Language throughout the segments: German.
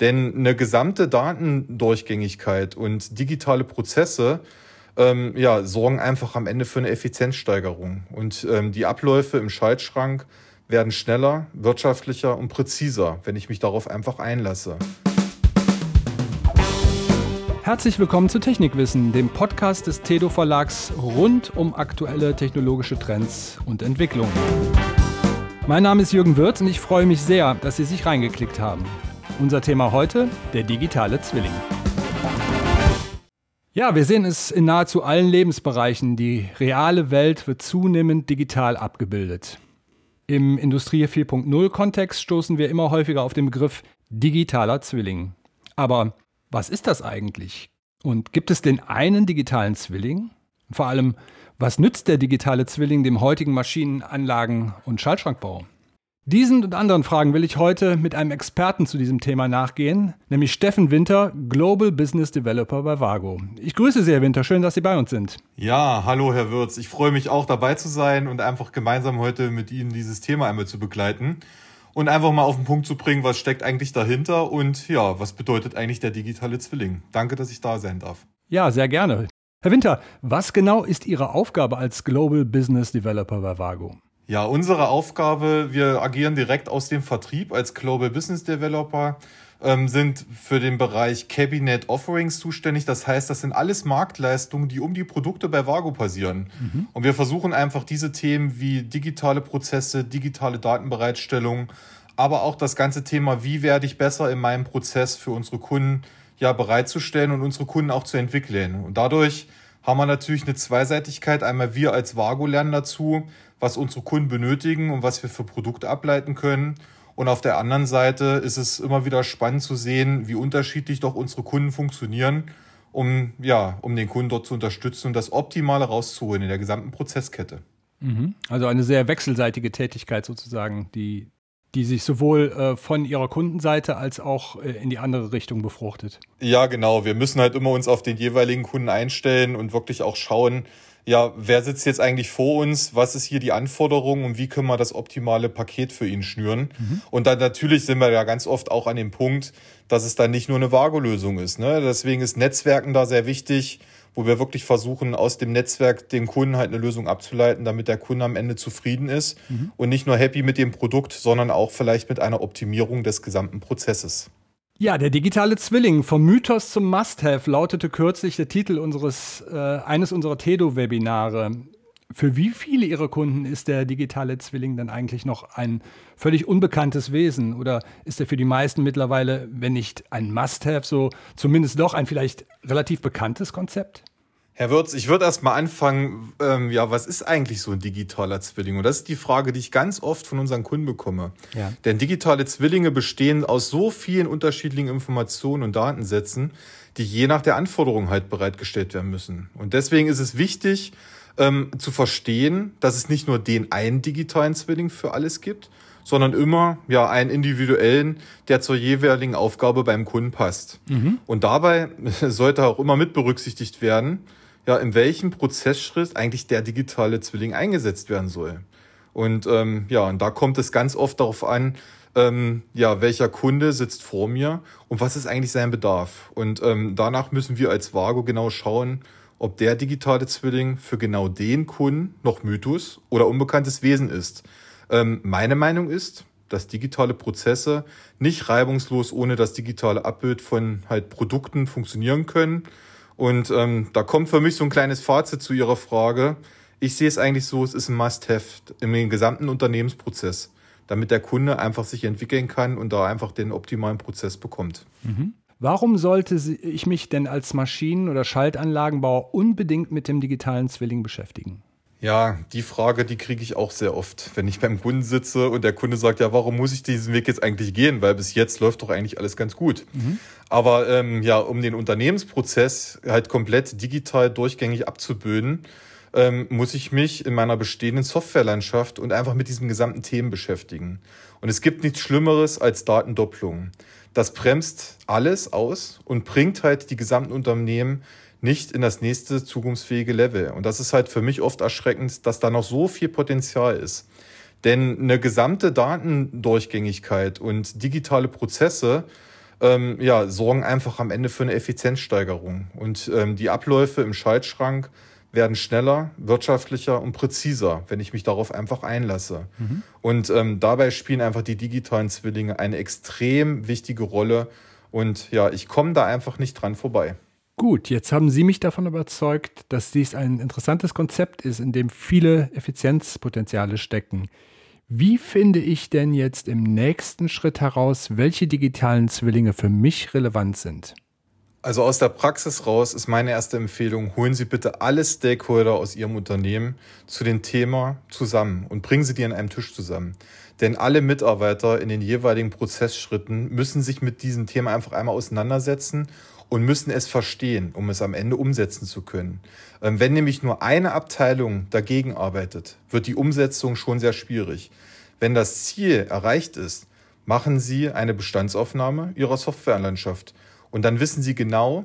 Denn eine gesamte Datendurchgängigkeit und digitale Prozesse ähm, ja, sorgen einfach am Ende für eine Effizienzsteigerung. Und ähm, die Abläufe im Schaltschrank werden schneller, wirtschaftlicher und präziser, wenn ich mich darauf einfach einlasse. Herzlich willkommen zu Technikwissen, dem Podcast des Tedo Verlags rund um aktuelle technologische Trends und Entwicklungen. Mein Name ist Jürgen Wirth und ich freue mich sehr, dass Sie sich reingeklickt haben. Unser Thema heute, der digitale Zwilling. Ja, wir sehen es in nahezu allen Lebensbereichen. Die reale Welt wird zunehmend digital abgebildet. Im Industrie 4.0-Kontext stoßen wir immer häufiger auf den Begriff digitaler Zwilling. Aber was ist das eigentlich? Und gibt es den einen digitalen Zwilling? vor allem, was nützt der digitale Zwilling dem heutigen Maschinenanlagen- und Schaltschrankbau? Diesen und anderen Fragen will ich heute mit einem Experten zu diesem Thema nachgehen, nämlich Steffen Winter, Global Business Developer bei Vago. Ich grüße Sie, Herr Winter. Schön, dass Sie bei uns sind. Ja, hallo, Herr Würz. Ich freue mich auch dabei zu sein und einfach gemeinsam heute mit Ihnen dieses Thema einmal zu begleiten und einfach mal auf den Punkt zu bringen, was steckt eigentlich dahinter und ja, was bedeutet eigentlich der digitale Zwilling. Danke, dass ich da sein darf. Ja, sehr gerne. Herr Winter, was genau ist Ihre Aufgabe als Global Business Developer bei Vago? Ja, unsere Aufgabe, wir agieren direkt aus dem Vertrieb als Global Business Developer, ähm, sind für den Bereich Cabinet Offerings zuständig. Das heißt, das sind alles Marktleistungen, die um die Produkte bei Vago passieren. Mhm. Und wir versuchen einfach diese Themen wie digitale Prozesse, digitale Datenbereitstellung, aber auch das ganze Thema, wie werde ich besser in meinem Prozess für unsere Kunden ja bereitzustellen und unsere Kunden auch zu entwickeln. Und dadurch haben wir natürlich eine Zweiseitigkeit. Einmal wir als Vago lernen dazu, was unsere Kunden benötigen und was wir für Produkte ableiten können. Und auf der anderen Seite ist es immer wieder spannend zu sehen, wie unterschiedlich doch unsere Kunden funktionieren, um, ja, um den Kunden dort zu unterstützen und das Optimale rauszuholen in der gesamten Prozesskette. Mhm. Also eine sehr wechselseitige Tätigkeit sozusagen, die, die sich sowohl äh, von ihrer Kundenseite als auch äh, in die andere Richtung befruchtet. Ja, genau. Wir müssen halt immer uns auf den jeweiligen Kunden einstellen und wirklich auch schauen, ja, wer sitzt jetzt eigentlich vor uns, was ist hier die Anforderung und wie können wir das optimale Paket für ihn schnüren. Mhm. Und dann natürlich sind wir ja ganz oft auch an dem Punkt, dass es dann nicht nur eine Vago-Lösung ist. Ne? Deswegen ist Netzwerken da sehr wichtig, wo wir wirklich versuchen, aus dem Netzwerk den Kunden halt eine Lösung abzuleiten, damit der Kunde am Ende zufrieden ist mhm. und nicht nur happy mit dem Produkt, sondern auch vielleicht mit einer Optimierung des gesamten Prozesses. Ja, der digitale Zwilling vom Mythos zum Must-Have lautete kürzlich der Titel unseres äh, eines unserer Tedo-Webinare. Für wie viele Ihrer Kunden ist der digitale Zwilling dann eigentlich noch ein völlig unbekanntes Wesen? Oder ist er für die meisten mittlerweile, wenn nicht ein Must-Have, so zumindest doch ein vielleicht relativ bekanntes Konzept? Herr Würz, ich würde erst mal anfangen, ähm, ja, was ist eigentlich so ein digitaler Zwilling? Und das ist die Frage, die ich ganz oft von unseren Kunden bekomme. Ja. Denn digitale Zwillinge bestehen aus so vielen unterschiedlichen Informationen und Datensätzen, die je nach der Anforderung halt bereitgestellt werden müssen. Und deswegen ist es wichtig, ähm, zu verstehen, dass es nicht nur den einen digitalen Zwilling für alles gibt, sondern immer ja einen individuellen, der zur jeweiligen Aufgabe beim Kunden passt. Mhm. Und dabei sollte auch immer mit berücksichtigt werden, ja, in welchem Prozessschritt eigentlich der digitale Zwilling eingesetzt werden soll. Und ähm, ja, und da kommt es ganz oft darauf an, ähm, ja, welcher Kunde sitzt vor mir und was ist eigentlich sein Bedarf. Und ähm, danach müssen wir als Vago genau schauen, ob der digitale Zwilling für genau den Kunden noch Mythos oder unbekanntes Wesen ist. Ähm, meine Meinung ist, dass digitale Prozesse nicht reibungslos ohne das digitale Abbild von halt Produkten funktionieren können. Und ähm, da kommt für mich so ein kleines Fazit zu Ihrer Frage. Ich sehe es eigentlich so, es ist ein Must-Have im gesamten Unternehmensprozess, damit der Kunde einfach sich entwickeln kann und da einfach den optimalen Prozess bekommt. Mhm. Warum sollte ich mich denn als Maschinen- oder Schaltanlagenbauer unbedingt mit dem digitalen Zwilling beschäftigen? Ja, die Frage, die kriege ich auch sehr oft, wenn ich beim Kunden sitze und der Kunde sagt, ja, warum muss ich diesen Weg jetzt eigentlich gehen? Weil bis jetzt läuft doch eigentlich alles ganz gut. Mhm. Aber ähm, ja, um den Unternehmensprozess halt komplett digital durchgängig abzubilden, ähm, muss ich mich in meiner bestehenden Softwarelandschaft und einfach mit diesem gesamten Themen beschäftigen. Und es gibt nichts Schlimmeres als Datendopplung. Das bremst alles aus und bringt halt die gesamten Unternehmen nicht in das nächste zukunftsfähige Level. Und das ist halt für mich oft erschreckend, dass da noch so viel Potenzial ist. Denn eine gesamte Datendurchgängigkeit und digitale Prozesse ähm, ja, sorgen einfach am Ende für eine Effizienzsteigerung. Und ähm, die Abläufe im Schaltschrank werden schneller, wirtschaftlicher und präziser, wenn ich mich darauf einfach einlasse. Mhm. Und ähm, dabei spielen einfach die digitalen Zwillinge eine extrem wichtige Rolle. Und ja, ich komme da einfach nicht dran vorbei. Gut, jetzt haben Sie mich davon überzeugt, dass dies ein interessantes Konzept ist, in dem viele Effizienzpotenziale stecken. Wie finde ich denn jetzt im nächsten Schritt heraus, welche digitalen Zwillinge für mich relevant sind? Also aus der Praxis raus ist meine erste Empfehlung, holen Sie bitte alle Stakeholder aus Ihrem Unternehmen zu dem Thema zusammen und bringen Sie die an einem Tisch zusammen. Denn alle Mitarbeiter in den jeweiligen Prozessschritten müssen sich mit diesem Thema einfach einmal auseinandersetzen und müssen es verstehen, um es am Ende umsetzen zu können. Ähm, wenn nämlich nur eine Abteilung dagegen arbeitet, wird die Umsetzung schon sehr schwierig. Wenn das Ziel erreicht ist, machen Sie eine Bestandsaufnahme Ihrer Softwarelandschaft und dann wissen Sie genau,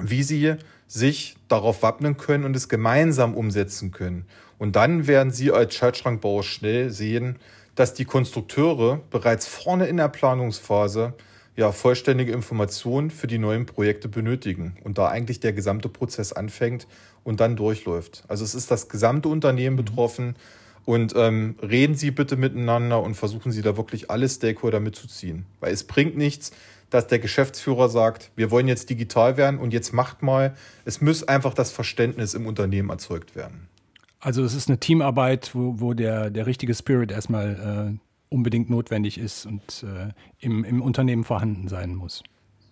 wie Sie sich darauf wappnen können und es gemeinsam umsetzen können. Und dann werden Sie als Schaltschrankbauer schnell sehen, dass die Konstrukteure bereits vorne in der Planungsphase ja, vollständige Informationen für die neuen Projekte benötigen und da eigentlich der gesamte Prozess anfängt und dann durchläuft. Also es ist das gesamte Unternehmen mhm. betroffen und ähm, reden Sie bitte miteinander und versuchen Sie da wirklich alle Stakeholder mitzuziehen, weil es bringt nichts, dass der Geschäftsführer sagt, wir wollen jetzt digital werden und jetzt macht mal. Es muss einfach das Verständnis im Unternehmen erzeugt werden. Also es ist eine Teamarbeit, wo, wo der, der richtige Spirit erstmal äh, unbedingt notwendig ist und äh, im, im Unternehmen vorhanden sein muss.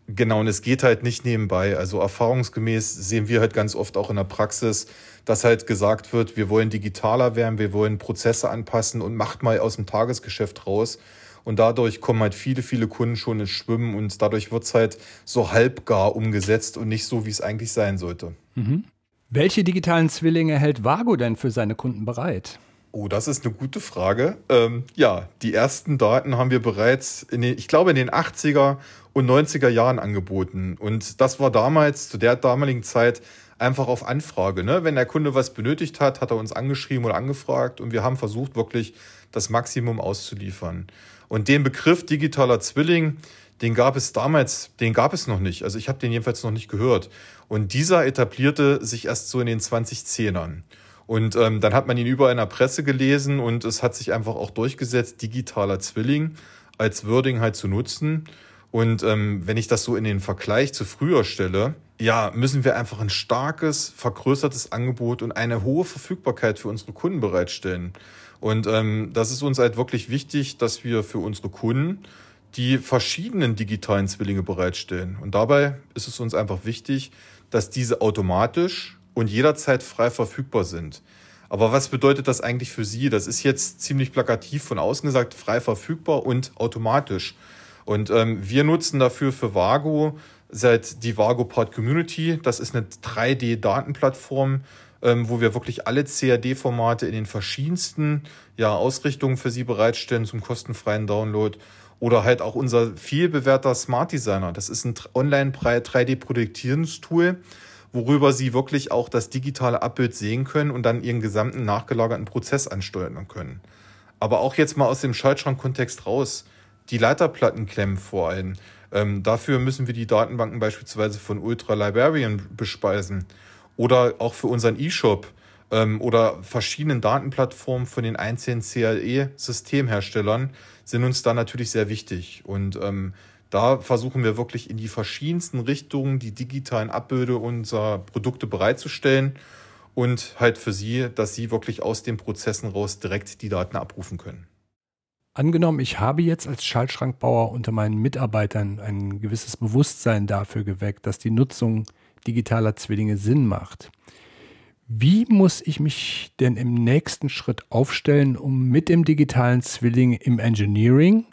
Genau, und es geht halt nicht nebenbei. Also erfahrungsgemäß sehen wir halt ganz oft auch in der Praxis, dass halt gesagt wird, wir wollen digitaler werden, wir wollen Prozesse anpassen und macht mal aus dem Tagesgeschäft raus. Und dadurch kommen halt viele, viele Kunden schon ins Schwimmen und dadurch wird es halt so halbgar umgesetzt und nicht so, wie es eigentlich sein sollte. Mhm. Welche digitalen Zwillinge hält Vago denn für seine Kunden bereit? Oh, das ist eine gute Frage. Ähm, ja, die ersten Daten haben wir bereits, in den, ich glaube, in den 80er und 90er Jahren angeboten. Und das war damals, zu der damaligen Zeit, einfach auf Anfrage. Ne? Wenn der Kunde was benötigt hat, hat er uns angeschrieben oder angefragt und wir haben versucht, wirklich das Maximum auszuliefern. Und den Begriff digitaler Zwilling, den gab es damals, den gab es noch nicht. Also ich habe den jedenfalls noch nicht gehört. Und dieser etablierte sich erst so in den 2010ern. Und ähm, dann hat man ihn überall in der Presse gelesen und es hat sich einfach auch durchgesetzt, digitaler Zwilling als Wording halt zu nutzen. Und ähm, wenn ich das so in den Vergleich zu früher stelle, ja, müssen wir einfach ein starkes, vergrößertes Angebot und eine hohe Verfügbarkeit für unsere Kunden bereitstellen. Und ähm, das ist uns halt wirklich wichtig, dass wir für unsere Kunden die verschiedenen digitalen Zwillinge bereitstellen. Und dabei ist es uns einfach wichtig, dass diese automatisch und jederzeit frei verfügbar sind. Aber was bedeutet das eigentlich für Sie? Das ist jetzt ziemlich plakativ von außen gesagt, frei verfügbar und automatisch. Und ähm, wir nutzen dafür für Vago seit die Vago Part Community. Das ist eine 3D-Datenplattform, ähm, wo wir wirklich alle CAD-Formate in den verschiedensten ja, Ausrichtungen für Sie bereitstellen zum kostenfreien Download. Oder halt auch unser viel bewährter Smart Designer. Das ist ein Online-3D-Projektierungstool worüber sie wirklich auch das digitale Abbild sehen können und dann ihren gesamten nachgelagerten Prozess ansteuern können. Aber auch jetzt mal aus dem Schaltschrank-Kontext raus, die Leiterplatten klemmen vor allem. Ähm, dafür müssen wir die Datenbanken beispielsweise von Ultra Librarian bespeisen oder auch für unseren E-Shop ähm, oder verschiedenen Datenplattformen von den einzelnen CAE-Systemherstellern sind uns da natürlich sehr wichtig. Und ähm, da versuchen wir wirklich in die verschiedensten Richtungen die digitalen Abbilder unserer Produkte bereitzustellen und halt für Sie, dass Sie wirklich aus den Prozessen raus direkt die Daten abrufen können. Angenommen, ich habe jetzt als Schaltschrankbauer unter meinen Mitarbeitern ein gewisses Bewusstsein dafür geweckt, dass die Nutzung digitaler Zwillinge Sinn macht. Wie muss ich mich denn im nächsten Schritt aufstellen, um mit dem digitalen Zwilling im Engineering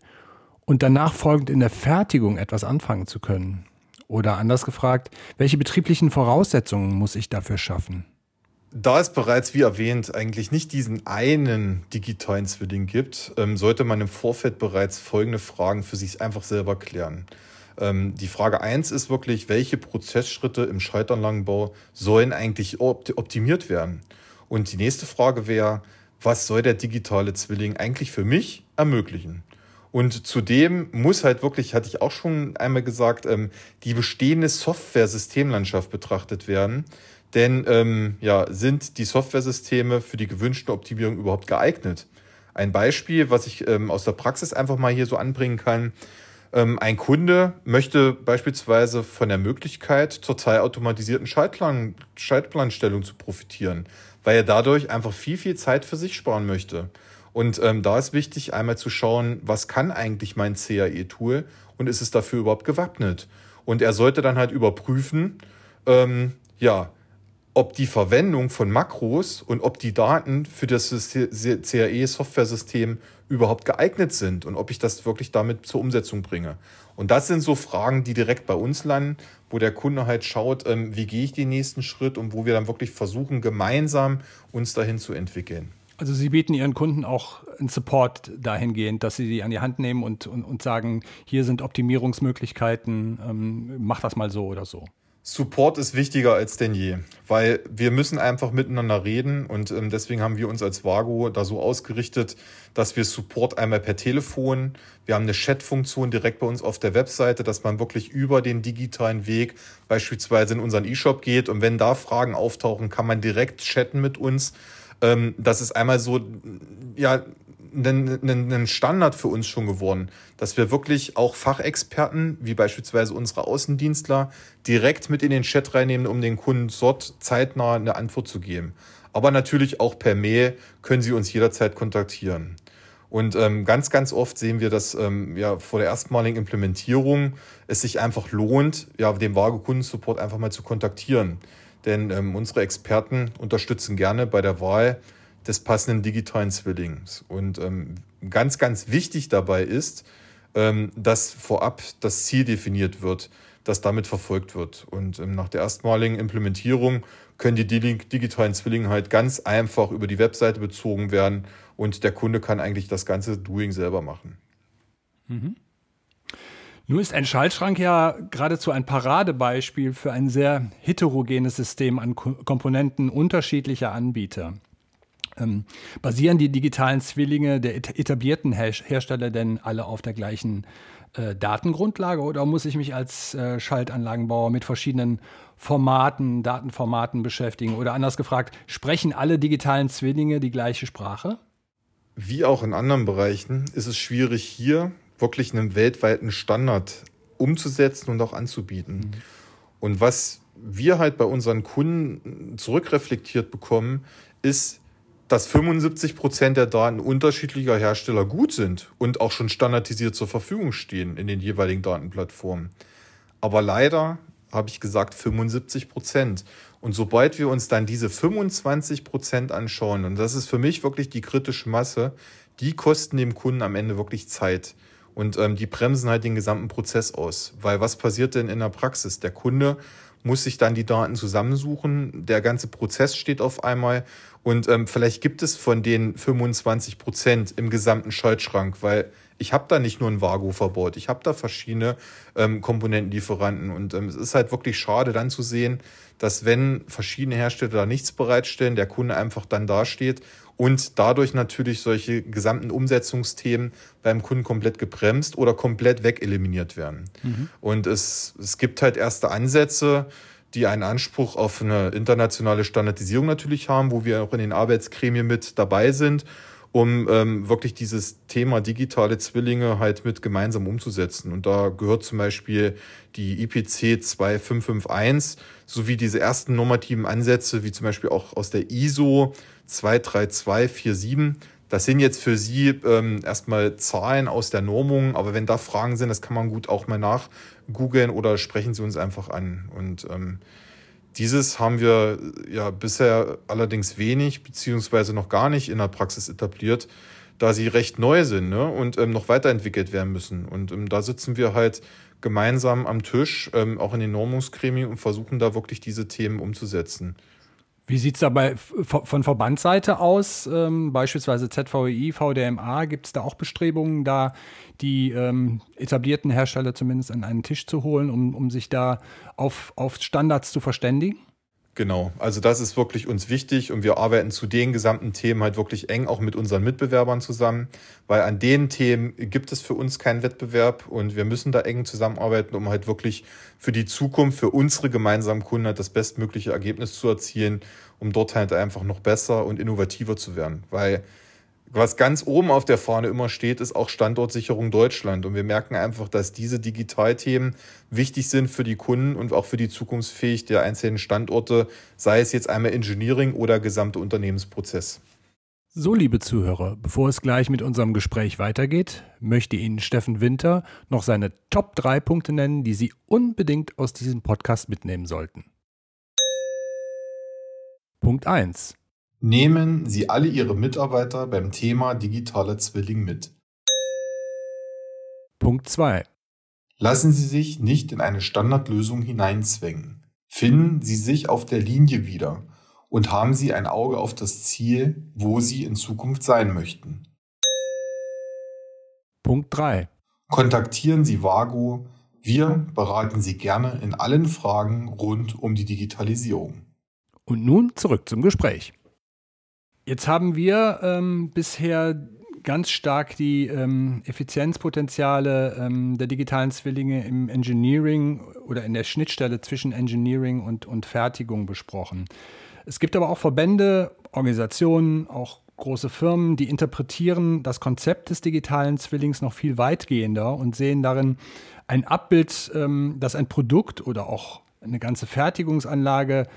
und danach folgend in der Fertigung etwas anfangen zu können? Oder anders gefragt, welche betrieblichen Voraussetzungen muss ich dafür schaffen? Da es bereits, wie erwähnt, eigentlich nicht diesen einen digitalen Zwilling gibt, ähm, sollte man im Vorfeld bereits folgende Fragen für sich einfach selber klären. Ähm, die Frage eins ist wirklich, welche Prozessschritte im Schaltanlagenbau sollen eigentlich optimiert werden? Und die nächste Frage wäre, was soll der digitale Zwilling eigentlich für mich ermöglichen? Und zudem muss halt wirklich, hatte ich auch schon einmal gesagt, ähm, die bestehende Software-Systemlandschaft betrachtet werden. Denn ähm, ja, sind die Softwaresysteme für die gewünschte Optimierung überhaupt geeignet? Ein Beispiel, was ich ähm, aus der Praxis einfach mal hier so anbringen kann. Ähm, ein Kunde möchte beispielsweise von der Möglichkeit zur teilautomatisierten Schaltplan Schaltplanstellung zu profitieren, weil er dadurch einfach viel, viel Zeit für sich sparen möchte. Und ähm, da ist wichtig, einmal zu schauen, was kann eigentlich mein CAE-Tool und ist es dafür überhaupt gewappnet? Und er sollte dann halt überprüfen, ähm, ja, ob die Verwendung von Makros und ob die Daten für das CAE-Software-System überhaupt geeignet sind und ob ich das wirklich damit zur Umsetzung bringe. Und das sind so Fragen, die direkt bei uns landen, wo der Kunde halt schaut, ähm, wie gehe ich den nächsten Schritt und wo wir dann wirklich versuchen, gemeinsam uns dahin zu entwickeln. Also Sie bieten Ihren Kunden auch einen Support dahingehend, dass Sie die an die Hand nehmen und, und, und sagen, hier sind Optimierungsmöglichkeiten, ähm, mach das mal so oder so. Support ist wichtiger als denn je, weil wir müssen einfach miteinander reden und ähm, deswegen haben wir uns als Vago da so ausgerichtet, dass wir Support einmal per Telefon, wir haben eine Chat-Funktion direkt bei uns auf der Webseite, dass man wirklich über den digitalen Weg beispielsweise in unseren E-Shop geht und wenn da Fragen auftauchen, kann man direkt chatten mit uns. Ähm, das ist einmal so, ja, ein Standard für uns schon geworden, dass wir wirklich auch Fachexperten, wie beispielsweise unsere Außendienstler, direkt mit in den Chat reinnehmen, um den Kunden dort zeitnah eine Antwort zu geben. Aber natürlich auch per Mail können Sie uns jederzeit kontaktieren. Und ähm, ganz, ganz oft sehen wir, dass ähm, ja vor der erstmaligen Implementierung es sich einfach lohnt, ja den Waage Kundensupport einfach mal zu kontaktieren denn ähm, unsere Experten unterstützen gerne bei der Wahl des passenden digitalen Zwillings. Und ähm, ganz, ganz wichtig dabei ist, ähm, dass vorab das Ziel definiert wird, das damit verfolgt wird. Und ähm, nach der erstmaligen Implementierung können die digitalen Zwillinge halt ganz einfach über die Webseite bezogen werden und der Kunde kann eigentlich das ganze Doing selber machen. Mhm. Nun ist ein Schaltschrank ja geradezu ein Paradebeispiel für ein sehr heterogenes System an Komponenten unterschiedlicher Anbieter. Ähm, basieren die digitalen Zwillinge der etablierten Her Hersteller denn alle auf der gleichen äh, Datengrundlage oder muss ich mich als äh, Schaltanlagenbauer mit verschiedenen Formaten, Datenformaten beschäftigen? Oder anders gefragt, sprechen alle digitalen Zwillinge die gleiche Sprache? Wie auch in anderen Bereichen ist es schwierig, hier wirklich einen weltweiten Standard umzusetzen und auch anzubieten. Mhm. Und was wir halt bei unseren Kunden zurückreflektiert bekommen, ist, dass 75 Prozent der Daten unterschiedlicher Hersteller gut sind und auch schon standardisiert zur Verfügung stehen in den jeweiligen Datenplattformen. Aber leider habe ich gesagt 75 Prozent. Und sobald wir uns dann diese 25 Prozent anschauen, und das ist für mich wirklich die kritische Masse, die kosten dem Kunden am Ende wirklich Zeit. Und ähm, die bremsen halt den gesamten Prozess aus. Weil was passiert denn in der Praxis? Der Kunde muss sich dann die Daten zusammensuchen. Der ganze Prozess steht auf einmal. Und ähm, vielleicht gibt es von den 25 Prozent im gesamten Schaltschrank, weil ich habe da nicht nur ein Vago verbaut, ich habe da verschiedene ähm, Komponentenlieferanten. Und ähm, es ist halt wirklich schade dann zu sehen, dass wenn verschiedene Hersteller da nichts bereitstellen, der Kunde einfach dann dasteht und dadurch natürlich solche gesamten Umsetzungsthemen beim Kunden komplett gebremst oder komplett wegeliminiert werden. Mhm. Und es, es gibt halt erste Ansätze, die einen Anspruch auf eine internationale Standardisierung natürlich haben, wo wir auch in den Arbeitsgremien mit dabei sind, um ähm, wirklich dieses Thema digitale Zwillinge halt mit gemeinsam umzusetzen. Und da gehört zum Beispiel die IPC 2551 sowie diese ersten normativen Ansätze, wie zum Beispiel auch aus der ISO 23247. Das sind jetzt für Sie ähm, erstmal Zahlen aus der Normung, aber wenn da Fragen sind, das kann man gut auch mal nachgoogeln oder sprechen Sie uns einfach an. Und ähm, dieses haben wir ja bisher allerdings wenig beziehungsweise noch gar nicht in der Praxis etabliert, da sie recht neu sind ne? und ähm, noch weiterentwickelt werden müssen. Und ähm, da sitzen wir halt gemeinsam am Tisch, ähm, auch in den Normungsgremien und versuchen da wirklich diese Themen umzusetzen. Wie sieht es dabei von Verbandsseite aus? Ähm, beispielsweise ZVEI, VDMA, gibt es da auch Bestrebungen, da die ähm, etablierten Hersteller zumindest an einen Tisch zu holen, um, um sich da auf, auf Standards zu verständigen? Genau, also das ist wirklich uns wichtig und wir arbeiten zu den gesamten Themen halt wirklich eng auch mit unseren Mitbewerbern zusammen, weil an den Themen gibt es für uns keinen Wettbewerb und wir müssen da eng zusammenarbeiten, um halt wirklich für die Zukunft, für unsere gemeinsamen Kunden halt das bestmögliche Ergebnis zu erzielen, um dort halt einfach noch besser und innovativer zu werden, weil was ganz oben auf der Fahne immer steht, ist auch Standortsicherung Deutschland. Und wir merken einfach, dass diese Digitalthemen wichtig sind für die Kunden und auch für die Zukunftsfähigkeit der einzelnen Standorte, sei es jetzt einmal Engineering oder gesamte Unternehmensprozess. So, liebe Zuhörer, bevor es gleich mit unserem Gespräch weitergeht, möchte Ihnen Steffen Winter noch seine Top 3 Punkte nennen, die Sie unbedingt aus diesem Podcast mitnehmen sollten. Punkt 1. Nehmen Sie alle Ihre Mitarbeiter beim Thema digitaler Zwilling mit. Punkt 2. Lassen Sie sich nicht in eine Standardlösung hineinzwängen. Finden Sie sich auf der Linie wieder und haben Sie ein Auge auf das Ziel, wo Sie in Zukunft sein möchten. Punkt 3. Kontaktieren Sie Vago. Wir beraten Sie gerne in allen Fragen rund um die Digitalisierung. Und nun zurück zum Gespräch. Jetzt haben wir ähm, bisher ganz stark die ähm, Effizienzpotenziale ähm, der digitalen Zwillinge im Engineering oder in der Schnittstelle zwischen Engineering und, und Fertigung besprochen. Es gibt aber auch Verbände, Organisationen, auch große Firmen, die interpretieren das Konzept des digitalen Zwillings noch viel weitgehender und sehen darin ein Abbild, ähm, das ein Produkt oder auch eine ganze Fertigungsanlage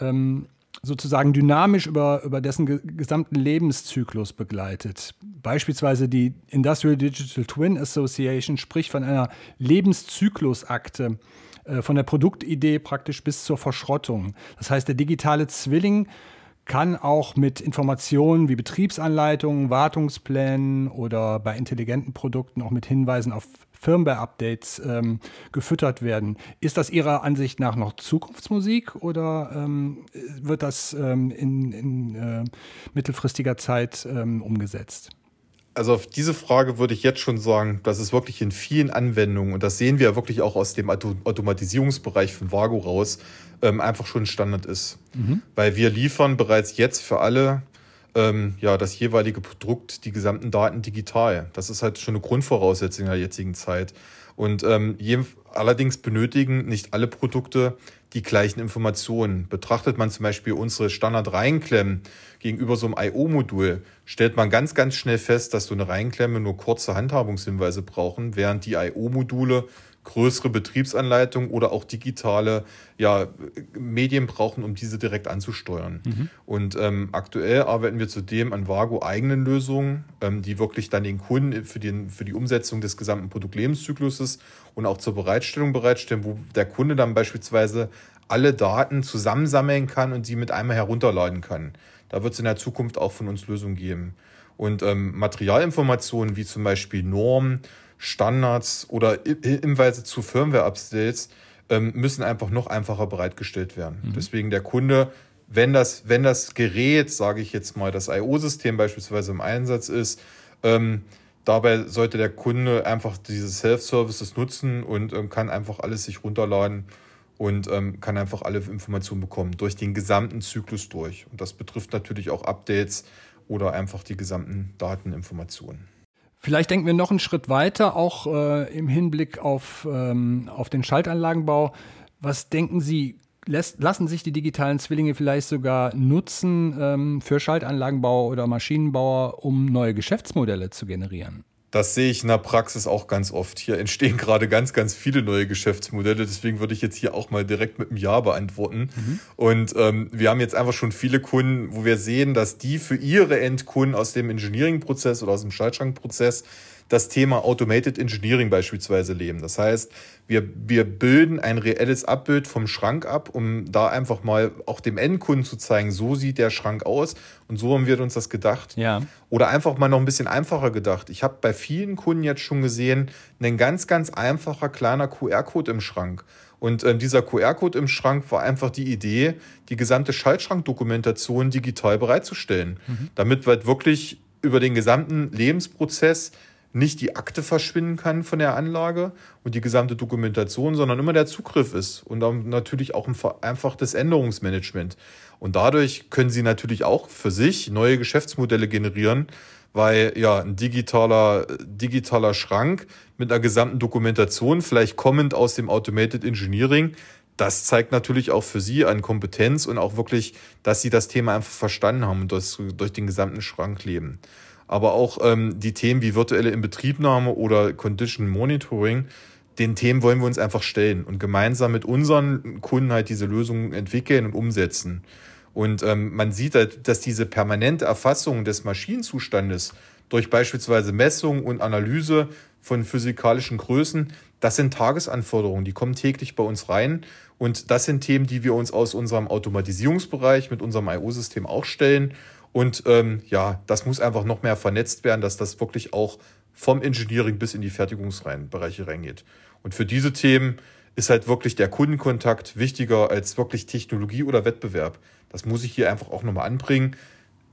ähm, sozusagen dynamisch über, über dessen gesamten Lebenszyklus begleitet. Beispielsweise die Industrial Digital Twin Association spricht von einer Lebenszyklusakte, äh, von der Produktidee praktisch bis zur Verschrottung. Das heißt, der digitale Zwilling kann auch mit Informationen wie Betriebsanleitungen, Wartungsplänen oder bei intelligenten Produkten auch mit Hinweisen auf Firmware-Updates ähm, gefüttert werden. Ist das Ihrer Ansicht nach noch Zukunftsmusik oder ähm, wird das ähm, in, in äh, mittelfristiger Zeit ähm, umgesetzt? Also auf diese Frage würde ich jetzt schon sagen, dass es wirklich in vielen Anwendungen, und das sehen wir wirklich auch aus dem Automatisierungsbereich von Vago raus, ähm, einfach schon Standard ist. Mhm. Weil wir liefern bereits jetzt für alle ähm, ja, das jeweilige Produkt, die gesamten Daten digital. Das ist halt schon eine Grundvoraussetzung in der jetzigen Zeit. Und ähm, je, allerdings benötigen nicht alle Produkte die gleichen Informationen. Betrachtet man zum Beispiel unsere Standard-Reinklemmen gegenüber so einem IO-Modul, stellt man ganz, ganz schnell fest, dass so eine Reihenklemme nur kurze Handhabungshinweise brauchen, während die IO-Module größere Betriebsanleitungen oder auch digitale ja, Medien brauchen, um diese direkt anzusteuern. Mhm. Und ähm, aktuell arbeiten wir zudem an Vago eigenen Lösungen, ähm, die wirklich dann den Kunden für, den, für die Umsetzung des gesamten Produktlebenszykluses und auch zur Bereitstellung bereitstellen, wo der Kunde dann beispielsweise alle Daten zusammensammeln kann und sie mit einmal herunterladen kann. Da wird es in der Zukunft auch von uns Lösungen geben. Und ähm, Materialinformationen wie zum Beispiel Normen, Standards oder Hinweise zu Firmware-Updates ähm, müssen einfach noch einfacher bereitgestellt werden. Mhm. Deswegen der Kunde, wenn das, wenn das Gerät, sage ich jetzt mal, das IO-System beispielsweise im Einsatz ist, ähm, dabei sollte der Kunde einfach diese Self-Services nutzen und ähm, kann einfach alles sich runterladen und ähm, kann einfach alle Informationen bekommen durch den gesamten Zyklus durch. Und das betrifft natürlich auch Updates oder einfach die gesamten Dateninformationen. Vielleicht denken wir noch einen Schritt weiter, auch äh, im Hinblick auf, ähm, auf den Schaltanlagenbau. Was denken Sie, lässt, lassen sich die digitalen Zwillinge vielleicht sogar nutzen ähm, für Schaltanlagenbauer oder Maschinenbauer, um neue Geschäftsmodelle zu generieren? Das sehe ich in der Praxis auch ganz oft. Hier entstehen gerade ganz, ganz viele neue Geschäftsmodelle. Deswegen würde ich jetzt hier auch mal direkt mit einem Ja beantworten. Mhm. Und ähm, wir haben jetzt einfach schon viele Kunden, wo wir sehen, dass die für ihre Endkunden aus dem Engineering-Prozess oder aus dem Schaltschrankprozess das Thema Automated Engineering beispielsweise leben. Das heißt, wir, wir bilden ein reelles Abbild vom Schrank ab, um da einfach mal auch dem Endkunden zu zeigen, so sieht der Schrank aus und so haben wir uns das gedacht. Ja. Oder einfach mal noch ein bisschen einfacher gedacht. Ich habe bei vielen Kunden jetzt schon gesehen, ein ganz, ganz einfacher kleiner QR-Code im Schrank. Und äh, dieser QR-Code im Schrank war einfach die Idee, die gesamte Schaltschrankdokumentation digital bereitzustellen, mhm. damit wir wirklich über den gesamten Lebensprozess nicht die Akte verschwinden kann von der Anlage und die gesamte Dokumentation, sondern immer der Zugriff ist und dann natürlich auch ein vereinfachtes Änderungsmanagement. Und dadurch können Sie natürlich auch für sich neue Geschäftsmodelle generieren, weil ja ein digitaler, digitaler Schrank mit einer gesamten Dokumentation, vielleicht kommend aus dem Automated Engineering, das zeigt natürlich auch für Sie an Kompetenz und auch wirklich, dass Sie das Thema einfach verstanden haben und das durch den gesamten Schrank leben. Aber auch ähm, die Themen wie virtuelle Inbetriebnahme oder Condition Monitoring, den Themen wollen wir uns einfach stellen und gemeinsam mit unseren Kunden halt diese Lösungen entwickeln und umsetzen. Und ähm, man sieht halt, dass diese permanente Erfassung des Maschinenzustandes durch beispielsweise Messung und Analyse von physikalischen Größen, das sind Tagesanforderungen, die kommen täglich bei uns rein. Und das sind Themen, die wir uns aus unserem Automatisierungsbereich mit unserem IO-System auch stellen. Und ähm, ja, das muss einfach noch mehr vernetzt werden, dass das wirklich auch vom Engineering bis in die Fertigungsbereiche reingeht. Und für diese Themen ist halt wirklich der Kundenkontakt wichtiger als wirklich Technologie oder Wettbewerb. Das muss ich hier einfach auch nochmal anbringen.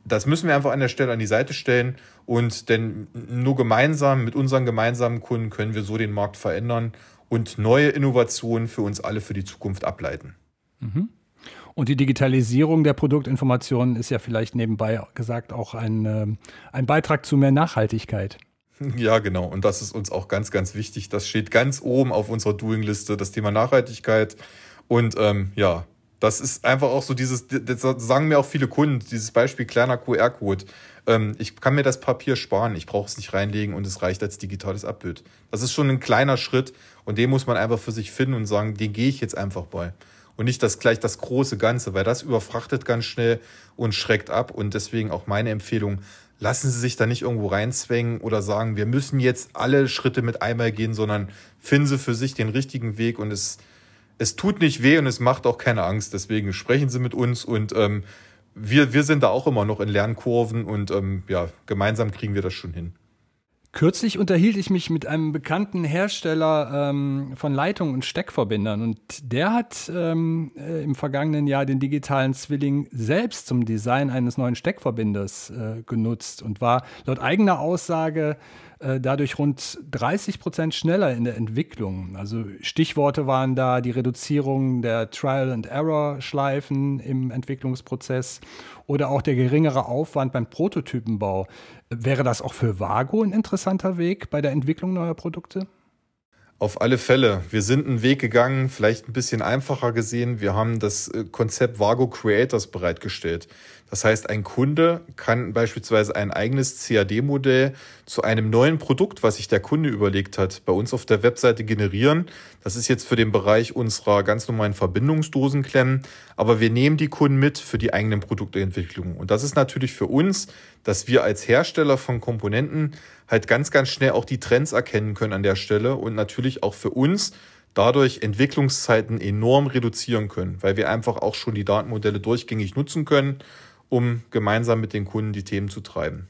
Das müssen wir einfach an der Stelle an die Seite stellen und denn nur gemeinsam mit unseren gemeinsamen Kunden können wir so den Markt verändern und neue Innovationen für uns alle für die Zukunft ableiten. Mhm. Und die Digitalisierung der Produktinformationen ist ja vielleicht nebenbei gesagt auch ein, äh, ein Beitrag zu mehr Nachhaltigkeit. Ja, genau. Und das ist uns auch ganz, ganz wichtig. Das steht ganz oben auf unserer Doing-Liste, das Thema Nachhaltigkeit. Und ähm, ja, das ist einfach auch so dieses, das sagen mir auch viele Kunden, dieses Beispiel kleiner QR-Code. Ähm, ich kann mir das Papier sparen, ich brauche es nicht reinlegen und es reicht als digitales Abbild. Das ist schon ein kleiner Schritt und den muss man einfach für sich finden und sagen, den gehe ich jetzt einfach bei. Und nicht das gleich das große Ganze, weil das überfrachtet ganz schnell und schreckt ab. Und deswegen auch meine Empfehlung, lassen Sie sich da nicht irgendwo reinzwängen oder sagen, wir müssen jetzt alle Schritte mit einmal gehen, sondern finden Sie für sich den richtigen Weg und es es tut nicht weh und es macht auch keine Angst. Deswegen sprechen Sie mit uns und ähm, wir, wir sind da auch immer noch in Lernkurven und ähm, ja, gemeinsam kriegen wir das schon hin. Kürzlich unterhielt ich mich mit einem bekannten Hersteller ähm, von Leitungen und Steckverbindern und der hat ähm, äh, im vergangenen Jahr den digitalen Zwilling selbst zum Design eines neuen Steckverbinders äh, genutzt und war laut eigener Aussage äh, dadurch rund 30 Prozent schneller in der Entwicklung. Also Stichworte waren da die Reduzierung der Trial-and-Error-Schleifen im Entwicklungsprozess oder auch der geringere Aufwand beim Prototypenbau. Wäre das auch für Vago ein interessanter Weg bei der Entwicklung neuer Produkte? Auf alle Fälle. Wir sind einen Weg gegangen, vielleicht ein bisschen einfacher gesehen. Wir haben das äh, Konzept Vago Creators bereitgestellt. Das heißt, ein Kunde kann beispielsweise ein eigenes CAD-Modell zu einem neuen Produkt, was sich der Kunde überlegt hat, bei uns auf der Webseite generieren. Das ist jetzt für den Bereich unserer ganz normalen Verbindungsdosenklemmen, aber wir nehmen die Kunden mit für die eigenen Produktentwicklungen. Und das ist natürlich für uns, dass wir als Hersteller von Komponenten halt ganz, ganz schnell auch die Trends erkennen können an der Stelle und natürlich auch für uns dadurch Entwicklungszeiten enorm reduzieren können, weil wir einfach auch schon die Datenmodelle durchgängig nutzen können um gemeinsam mit den Kunden die Themen zu treiben.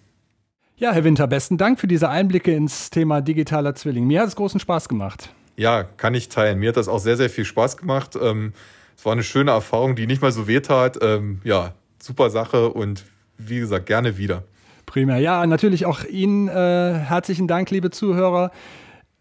Ja, Herr Winter, besten Dank für diese Einblicke ins Thema digitaler Zwilling. Mir hat es großen Spaß gemacht. Ja, kann ich teilen. Mir hat das auch sehr, sehr viel Spaß gemacht. Ähm, es war eine schöne Erfahrung, die nicht mal so wehtat. Ähm, ja, super Sache und wie gesagt, gerne wieder. Prima. Ja, natürlich auch Ihnen äh, herzlichen Dank, liebe Zuhörer.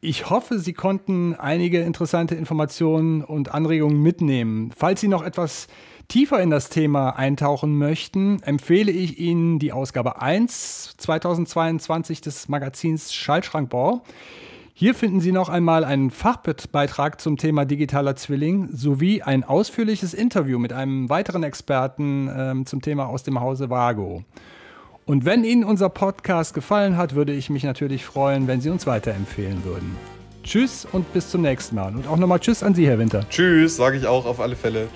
Ich hoffe, Sie konnten einige interessante Informationen und Anregungen mitnehmen. Falls Sie noch etwas tiefer in das Thema eintauchen möchten, empfehle ich Ihnen die Ausgabe 1 2022 des Magazins Schaltschrankbau. Hier finden Sie noch einmal einen Fachbeitrag zum Thema digitaler Zwilling sowie ein ausführliches Interview mit einem weiteren Experten ähm, zum Thema aus dem Hause Vago. Und wenn Ihnen unser Podcast gefallen hat, würde ich mich natürlich freuen, wenn Sie uns weiterempfehlen würden. Tschüss und bis zum nächsten Mal. Und auch nochmal Tschüss an Sie, Herr Winter. Tschüss, sage ich auch auf alle Fälle.